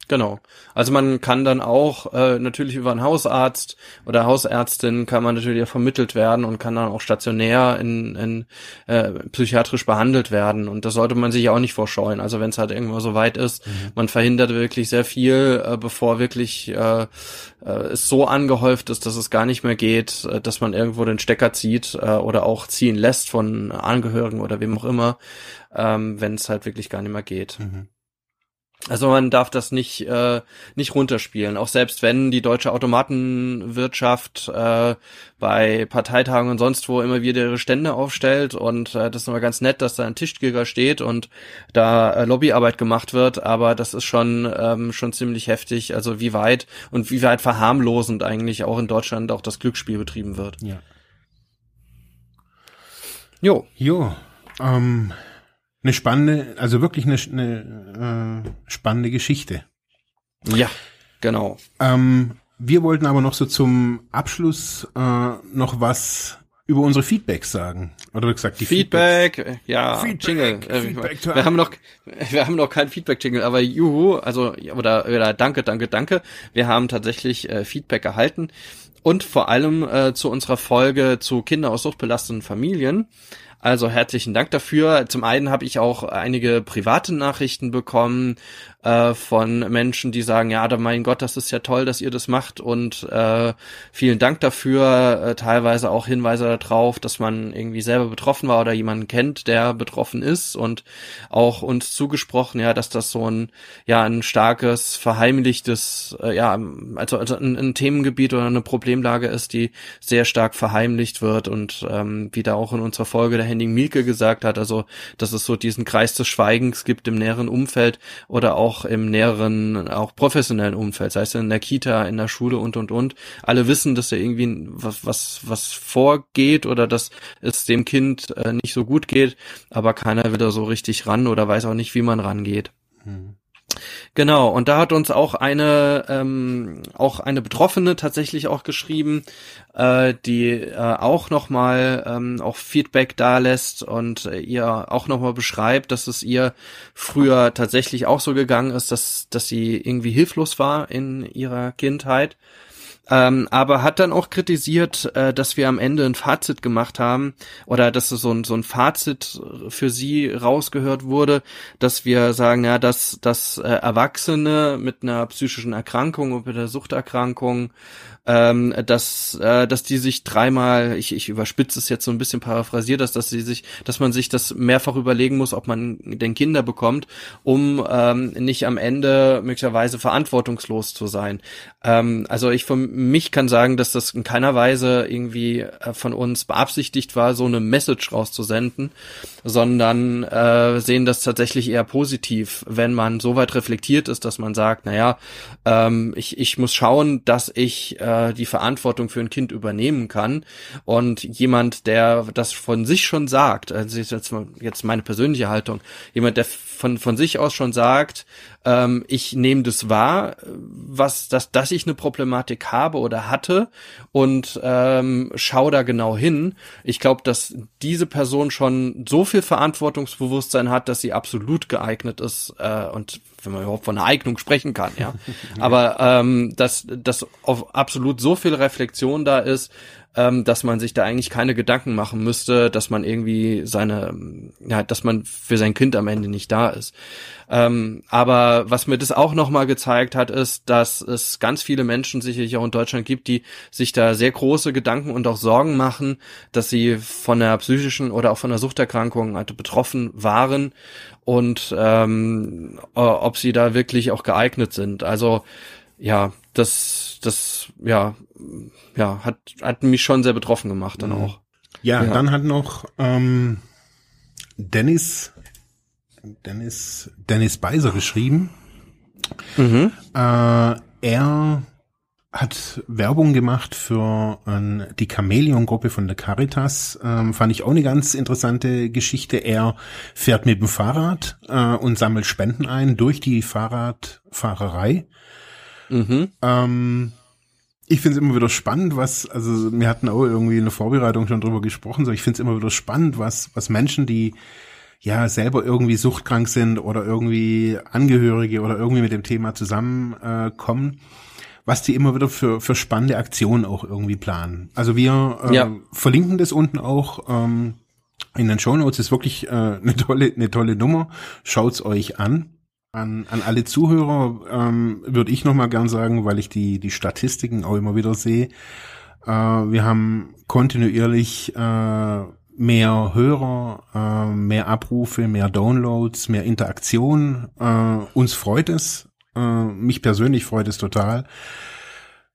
Genau. Also man kann dann auch äh, natürlich über einen Hausarzt oder Hausärztin kann man natürlich vermittelt werden und kann dann auch stationär in, in äh, psychiatrisch behandelt werden. Und das sollte man sich auch nicht vorscheuen. Also wenn es halt irgendwo so weit ist, mhm. man verhindert wirklich sehr viel, äh, bevor wirklich äh, äh, es so angehäuft ist, dass es gar nicht mehr geht, äh, dass man irgendwo den Stecker zieht äh, oder auch ziehen lässt von Angehörigen oder wem auch immer, ähm, wenn es halt wirklich gar nicht mehr geht. Mhm. Also man darf das nicht äh, nicht runterspielen, auch selbst wenn die deutsche Automatenwirtschaft äh, bei Parteitagen und sonst wo immer wieder ihre Stände aufstellt und äh, das ist immer ganz nett, dass da ein Tischgilger steht und da äh, Lobbyarbeit gemacht wird, aber das ist schon ähm, schon ziemlich heftig, also wie weit und wie weit verharmlosend eigentlich auch in Deutschland auch das Glücksspiel betrieben wird. Ja. Jo. Jo. Ähm eine spannende, also wirklich eine, eine äh, spannende Geschichte. Ja, genau. Ähm, wir wollten aber noch so zum Abschluss äh, noch was über unsere Feedbacks sagen. Oder wie gesagt, die Feedback, Feedbacks. ja, Feedback, Jingle. Äh, Feedback wir haben noch, wir haben noch kein Feedback-Jingle, aber juhu, also, oder, oder danke, danke, danke. Wir haben tatsächlich äh, Feedback erhalten. Und vor allem äh, zu unserer Folge zu Kinder aus suchtbelasteten Familien. Also herzlichen Dank dafür. Zum einen habe ich auch einige private Nachrichten bekommen äh, von Menschen, die sagen, ja, da mein Gott, das ist ja toll, dass ihr das macht und äh, vielen Dank dafür. Äh, teilweise auch Hinweise darauf, dass man irgendwie selber betroffen war oder jemanden kennt, der betroffen ist und auch uns zugesprochen, ja, dass das so ein ja ein starkes verheimlichtes, äh, ja, also, also ein, ein Themengebiet oder eine Problemlage ist, die sehr stark verheimlicht wird und ähm, wie da auch in unserer Folge der Henning Mielke gesagt hat, also dass es so diesen Kreis des Schweigens gibt im näheren Umfeld oder auch auch im näheren, auch professionellen Umfeld, sei es in der Kita, in der Schule und und und. Alle wissen, dass da irgendwie was, was, was vorgeht oder dass es dem Kind äh, nicht so gut geht, aber keiner will da so richtig ran oder weiß auch nicht, wie man rangeht. Hm. Genau, und da hat uns auch eine, ähm, auch eine Betroffene tatsächlich auch geschrieben, äh, die äh, auch nochmal ähm, auch Feedback da lässt und äh, ihr auch nochmal beschreibt, dass es ihr früher tatsächlich auch so gegangen ist, dass, dass sie irgendwie hilflos war in ihrer Kindheit ähm, aber hat dann auch kritisiert, äh, dass wir am Ende ein Fazit gemacht haben oder dass so ein, so ein Fazit für sie rausgehört wurde, dass wir sagen, ja, dass, dass äh, Erwachsene mit einer psychischen Erkrankung und mit einer Suchterkrankung ähm, dass, äh, dass die sich dreimal, ich, ich überspitze es jetzt so ein bisschen paraphrasiert, dass, dass sie sich, dass man sich das mehrfach überlegen muss, ob man denn Kinder bekommt, um ähm, nicht am Ende möglicherweise verantwortungslos zu sein. Ähm, also ich von mich kann sagen, dass das in keiner Weise irgendwie äh, von uns beabsichtigt war, so eine Message rauszusenden, sondern äh, sehen das tatsächlich eher positiv, wenn man so weit reflektiert ist, dass man sagt, naja, ähm, ich, ich muss schauen, dass ich äh, die Verantwortung für ein Kind übernehmen kann. Und jemand, der das von sich schon sagt, also jetzt, jetzt meine persönliche Haltung, jemand, der von, von sich aus schon sagt, ähm, ich nehme das wahr, was, dass, dass ich eine Problematik habe oder hatte und ähm, schau da genau hin. Ich glaube, dass diese Person schon so viel Verantwortungsbewusstsein hat, dass sie absolut geeignet ist äh, und wenn man überhaupt von einer Eignung sprechen kann, ja. [laughs] Aber ähm, dass, dass auf absolut so viel Reflexion da ist, ähm, dass man sich da eigentlich keine Gedanken machen müsste, dass man irgendwie seine, ja, dass man für sein Kind am Ende nicht da ist. Ähm, aber was mir das auch nochmal gezeigt hat, ist, dass es ganz viele Menschen sicherlich auch in Deutschland gibt, die sich da sehr große Gedanken und auch Sorgen machen, dass sie von der psychischen oder auch von der Suchterkrankung also betroffen waren und ähm, ob sie da wirklich auch geeignet sind. Also ja, das, das, ja, ja, hat, hat mich schon sehr betroffen gemacht dann mhm. auch. Ja, ja, dann hat noch ähm, Dennis, Dennis, Dennis Beiser geschrieben. Mhm. Äh, er hat Werbung gemacht für äh, die Chamäleon-Gruppe von der Caritas. Ähm, fand ich auch eine ganz interessante Geschichte. Er fährt mit dem Fahrrad äh, und sammelt Spenden ein durch die Fahrradfahrerei. Mhm. Ähm, ich finde es immer wieder spannend, was, also wir hatten auch irgendwie in der Vorbereitung schon drüber gesprochen, so ich finde es immer wieder spannend, was, was Menschen, die ja selber irgendwie suchtkrank sind oder irgendwie Angehörige oder irgendwie mit dem Thema zusammenkommen, äh, was die immer wieder für, für spannende Aktionen auch irgendwie planen. Also wir äh, ja. verlinken das unten auch ähm, in den Show Notes. Ist wirklich äh, eine tolle, eine tolle Nummer. Schaut's euch an. An, an alle Zuhörer ähm, würde ich noch mal gern sagen, weil ich die, die Statistiken auch immer wieder sehe. Äh, wir haben kontinuierlich äh, mehr Hörer, äh, mehr Abrufe, mehr Downloads, mehr Interaktion. Äh, uns freut es. Äh, mich persönlich freut es total.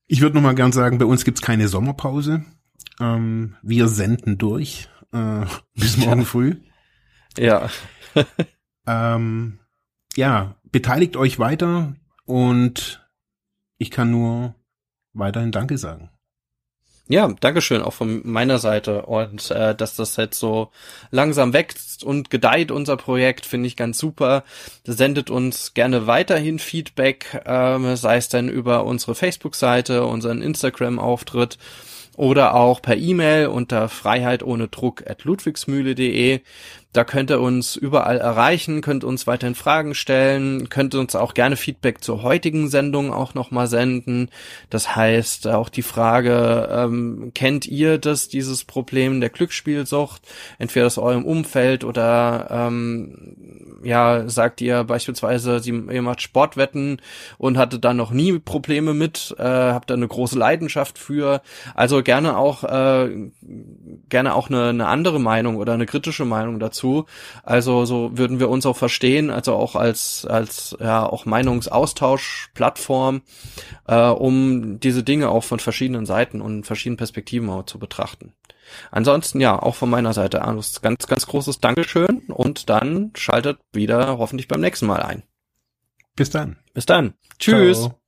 Ich würde noch mal gern sagen, bei uns gibt's keine Sommerpause. Ähm, wir senden durch äh, [laughs] bis morgen früh. Ja. ähm, ja, beteiligt euch weiter und ich kann nur weiterhin Danke sagen. Ja, Dankeschön auch von meiner Seite und äh, dass das jetzt so langsam wächst und gedeiht unser Projekt finde ich ganz super. Sendet uns gerne weiterhin Feedback, äh, sei es denn über unsere Facebook-Seite, unseren Instagram-Auftritt oder auch per E-Mail unter freiheit ohne Druck at ludwigsmühle.de. Da könnt ihr uns überall erreichen, könnt uns weiterhin Fragen stellen, könnt uns auch gerne Feedback zur heutigen Sendung auch nochmal senden. Das heißt, auch die Frage, ähm, kennt ihr das, dieses Problem der Glücksspielsucht, entweder aus eurem Umfeld oder ähm, ja, sagt ihr beispielsweise, ihr macht Sportwetten und hatte da noch nie Probleme mit, äh, habt da eine große Leidenschaft für. Also gerne auch äh, gerne auch eine, eine andere Meinung oder eine kritische Meinung dazu. Also so würden wir uns auch verstehen, also auch als als ja auch Meinungsaustauschplattform, äh, um diese Dinge auch von verschiedenen Seiten und verschiedenen Perspektiven auch zu betrachten. Ansonsten ja, auch von meiner Seite ein ganz, ganz großes Dankeschön und dann schaltet wieder hoffentlich beim nächsten Mal ein. Bis dann. Bis dann. Tschüss. Ciao.